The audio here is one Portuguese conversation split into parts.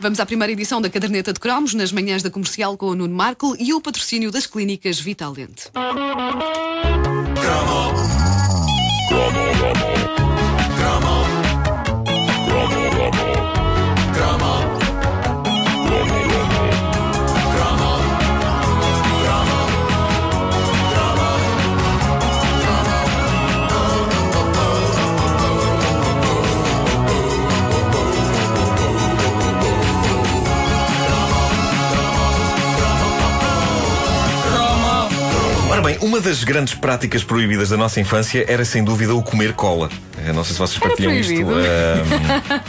Vamos à primeira edição da Caderneta de Cromos, nas manhãs da comercial com o Nuno Marco e o patrocínio das clínicas Vitalente. Ora bem, uma das grandes práticas proibidas da nossa infância era sem dúvida o comer cola. Eu não sei se vocês partilham isto. Ahm,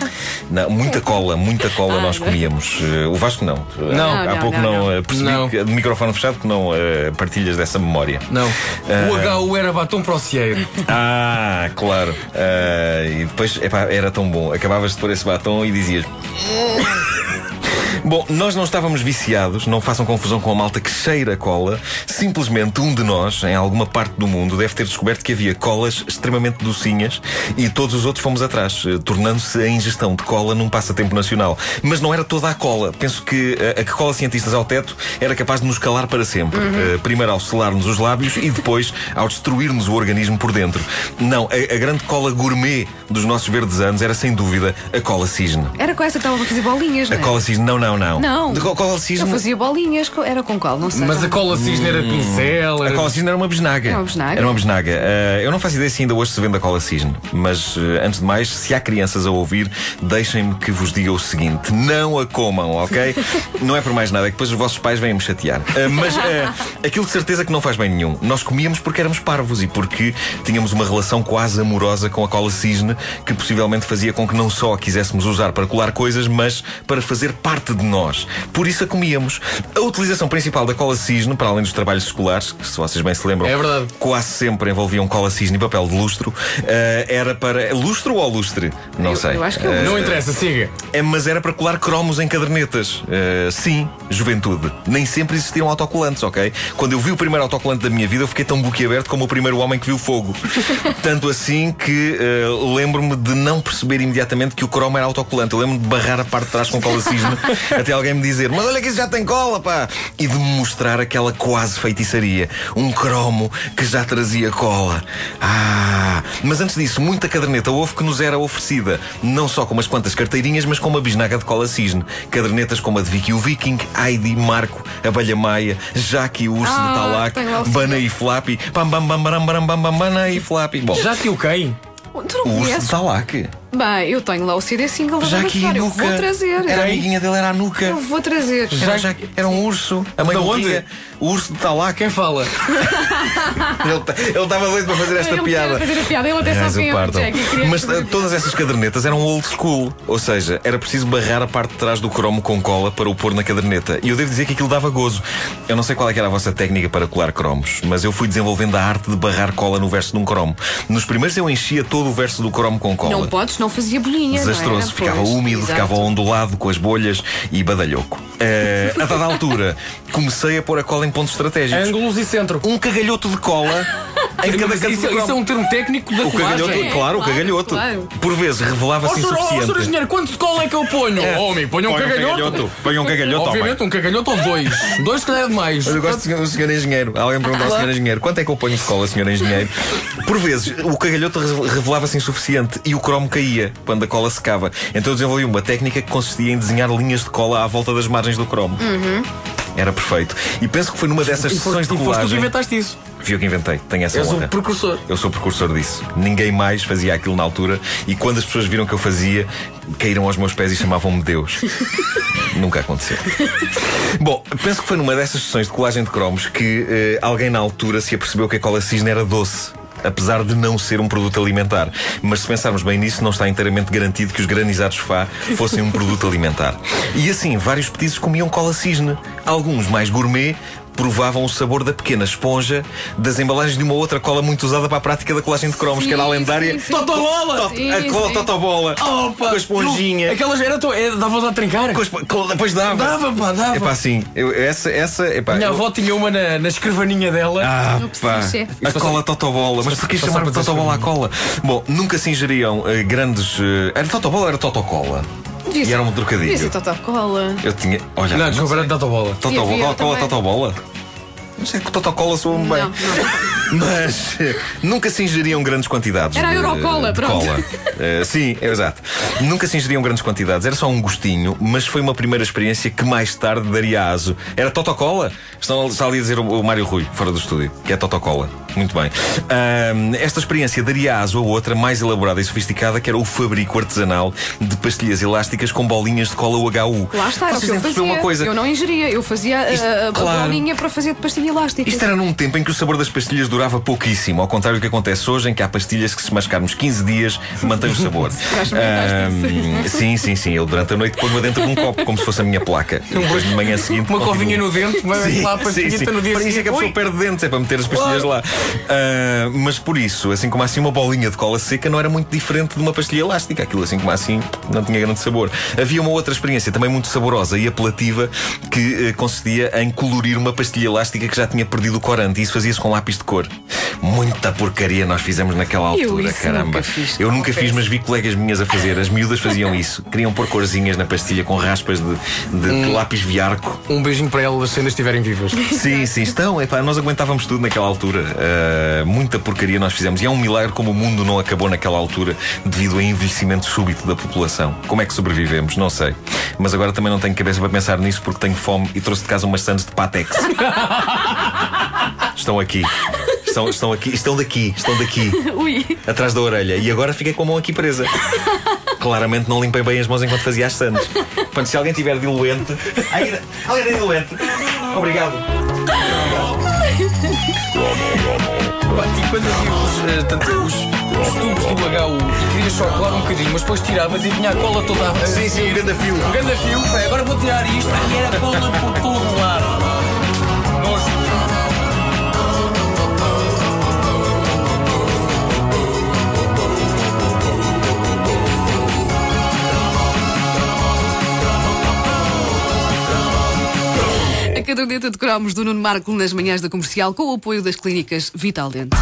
não, muita cola, muita cola nós comíamos. Eh, o Vasco não. Não. Há Não, pouco não, não, não. eh, percebi Não. que de microfone fechado que não eh, partilhas dessa memória. Não. O HU era batom para o cieiro. Ah, claro. Ah, e depois, epá, era tão bom. Acabavas de pôr esse batom e dizias. Bom, nós não estávamos viciados, não façam confusão com a malta que cheira cola. Simplesmente um de nós, em alguma parte do mundo, deve ter descoberto que havia colas extremamente docinhas e todos os outros fomos atrás, eh, tornando-se a ingestão de cola num passatempo nacional. Mas não era toda a cola. Penso que eh, a que cola cientistas ao teto era capaz de nos calar para sempre. Eh, primeiro ao selar-nos os lábios e depois ao destruir-nos o organismo por dentro. Não, a, a grande cola gourmet dos nossos verdes anos era sem dúvida a cola cisne. Era com essa que estava a fazer bolinhas, não A é? cola cisne, não, não, não. Não. De co- cola Eu cisne. fazia bolinhas, co- era com qual? Não sei. Mas a cola cisne era pincel. A Era... cola cisne era uma bisnaga. Era uma bisnaga? Era uma bisnaga. Eh, eu não faço ideia se ainda hoje se vende a cola cisne. Mas, eh, antes de mais, se há crianças a ouvir, deixem-me que vos diga o seguinte: não a comam, ok? não é por mais nada, é que depois os vossos pais vêm-me chatear. Eh, mas aquilo de certeza que não faz bem nenhum. Nós comíamos porque éramos parvos e porque tínhamos uma relação quase amorosa com a cola cisne que possivelmente fazia com que não só a quiséssemos usar para colar coisas, mas para fazer parte de nós. Por isso a comíamos. A utilização principal da cola cisne, para além dos trabalhos escolares, que se vocês bem se lembram, É verdade. quase sempre envolviam cola cisne e papel de lustro, eh, era para. Lustro ou lustre? Não Eu- sei. eu acho que é Não interessa, siga. É, mas era para colar cromos em cadernetas. Eh, sim, juventude. Nem sempre existiam autocolantes, ok? Quando eu vi o primeiro autocolante da minha vida, eu fiquei tão boquiaberto como o primeiro homem que viu fogo. Tanto assim que eh, lembro-me de não perceber imediatamente que o cromo era autocolante. Eu lembro-me de barrar a parte de trás com cola cisne até alguém me dizer: Mas olha que isso já tem cola, pá! E de me mostrar aquela quase feitiçaria. Um cromo que já trazia cola. Ah! Mas antes disso, muita caderneta houve que nos era oferecida. Não só com umas quantas carteirinhas, mas com uma bisnaga de cola cisne. Cadernetas como a de Vicky o Viking, Heidi, Marco, Abelha Maia, Jaque, o Urso Ah, de Talac, o Bana e Flappy, Bam Bam Bam Bam Bam Bam Bam Bana e Flappy. Bom, Já tio quem? O Urso de? Talac. Bem, eu tenho lá o CD single da banda sonora. Eu Nuca. vou trazer. Era a amiguinha dele, era a Nuca. Eu vou trazer. Era, já, era um urso. A mãe Da onde? O urso de Talac. Quem fala? Ele estava doido para fazer esta Ele piada. fazer a piada, ele até quem é o. Jack. e queria Mas fazer- eh, todas essas cadernetas eram old school. Ou seja, era preciso barrar a parte de trás do cromo com cola para o pôr na caderneta. E eu devo dizer que aquilo dava gozo. Eu não sei qual é que era a vossa técnica para colar cromos, mas eu fui desenvolvendo a arte de barrar cola no verso de um cromo. Nos primeiros eu enchia todo o verso do cromo com cola. Não podes, não fazia bolinha. não Desastroso, era? ficava Pois, úmido, exato. ficava ondulado com as bolhas e badalhoco. Eh, a dada altura, comecei a pôr a cola em pontos estratégicos. Ângulos e centro. Um cagalhoto de cola em cada canto isso, do isso é um termo técnico da O cagalhoto, colagem. É, claro, o claro, cagalhoto. claro. Por vezes Ó, revelava-se senhor, ó, senhor insuficiente. engenheiro, quanto de cola é que eu ponho? Oh, homem, ponha um Põe cagalhoto. Põe um cagalhoto, ó, Obviamente, um cagalhoto ou dois. Dois, se calhar é demais. Mas eu gosto do senhor engenheiro. Alguém perguntou ao senhor engenheiro quanto é que eu ponho de cola, senhor engenheiro? Por vezes, o cagalhoto re- revelava-se insuficiente e o cromo caía quando a cola secava. Então eu desenvolvi uma técnica que consistia em desenhar linhas de cola à volta das margens do cromo. Era perfeito. E penso que foi numa dessas E sessões foste, de e foste tu que colagem. inventaste isso. Fui eu que inventei, tenho essa honra. o precursor. Eu sou o precursor disso. Ninguém mais fazia aquilo na altura e quando as pessoas viram que eu fazia, caíram aos meus pés e chamavam-me Deus. Nunca aconteceu. Bom, penso que foi numa dessas sessões de colagem de cromos que eh, alguém na altura se apercebeu que a cola cisne era doce. Apesar de não ser um produto alimentar. Mas se pensarmos bem nisso, não está inteiramente garantido que os granizados Fá fossem um produto alimentar. E assim, vários petizes comiam cola cisne. Alguns mais gourmet provavam o sabor da pequena esponja das embalagens de uma outra cola muito usada para a prática da colagem de cromos, que era a Sim, lendária sim, sim. Totobola! Tot- Sim, a cola sim. Totobola. Opa! Com a esponjinha. Não, Aquelas era to- é, trincar. Com a espo- com- Depois dava. Dava, pá, dava. É pá, assim, eu- essa, essa, epá, Minha eu- avó tinha uma na, na escrivaninha dela. Ah, pá. A cola Totobola. Mas porquê chamar Totobola à cola? Bom, nunca se ingeriam eh, grandes. eh, era Totobola ou era Totocola? E era um trocadilho. Totocola. Eu tinha. Olha, Não, desculpa, era Totobola. Totobola, também. Totobola? Não sei que Totocola soa-me bem. Não, não. Mas eh, nunca se ingeriam grandes quantidades. Era a de- Eurocola, de pronto. cola. Eh, sim, é exato. Nunca se ingeriam grandes quantidades. Era só um gostinho, mas foi uma primeira experiência que mais tarde daria aso. Era Totocola? Estão, está ali a dizer o, o Mário Rui, fora do estúdio, que é Totocola. Muito bem. Ahm, esta experiência daria aso a outra mais elaborada e sofisticada, que era o fabrico artesanal de pastilhas elásticas com bolinhas de cola UHU. Lá está, era o que eu fazia. uma coisa. Eu não ingeria, eu fazia Isto- a, a claro. bolinha para fazer de pastilha elástica. Isto era num tempo em que o sabor das pastilhas durava pouquíssimo, ao contrário do que acontece hoje, em que há pastilhas que, se mascarmos 15 dias, mantém o sabor. Ahm, sim, sim, sim. Eu durante a noite ponho-a dentro de um copo, como se fosse a minha placa. E depois de manhã seguinte. Uma continuo. covinha no dente, uma Sim, lá para sim, sim. no dia Para isso é que a pessoa Ui. perde dentes, é para meter as pastilhas lá. Ah, mas por isso, assim como assim, uma bolinha de cola seca não era muito diferente de uma pastilha elástica. Aquilo, assim como assim, não tinha grande sabor. Havia uma outra experiência também muito saborosa e apelativa que eh, consistia em colorir uma pastilha elástica que já tinha perdido o corante. E isso fazia-se com lápis de cor. Muita porcaria nós fizemos naquela Eu altura, isso caramba. nunca fiz, Eu nunca fiz, mas vi colegas minhas a fazer. As miúdas faziam isso. Queriam pôr corzinhas na pastilha com raspas de, de Hum. lápis viarco. Um beijinho para elas se ainda estiverem vivas. Sim, sim, estão. Epá, nós aguentávamos tudo naquela altura. Uh, muita porcaria nós fizemos. E é um milagre como o mundo não acabou naquela altura devido ao envelhecimento súbito da população. Como é que sobrevivemos? Não sei. Mas agora também não tenho cabeça para pensar nisso porque tenho fome e trouxe de casa umas sandes de Patex. estão aqui. Estão, estão aqui. Estão daqui. Estão daqui. Ui. Atrás da orelha. E agora fiquei com a mão aqui presa. Claramente não limpei bem as mãos enquanto fazia as sandes. Portanto, se alguém tiver diluente. Alguém tem diluente. Obrigado. E quando havia os, eh, tanto os, os tubos do HU e querias só colar um bocadinho, mas depois tiravas e vinha a cola toda a Sim, sim, grande fio. Um grande fio, agora vou tirar isto e era cola por todo lado. Caderneta de cromos do Nuno Marco nas manhãs da comercial com o apoio das clínicas Vital Dente.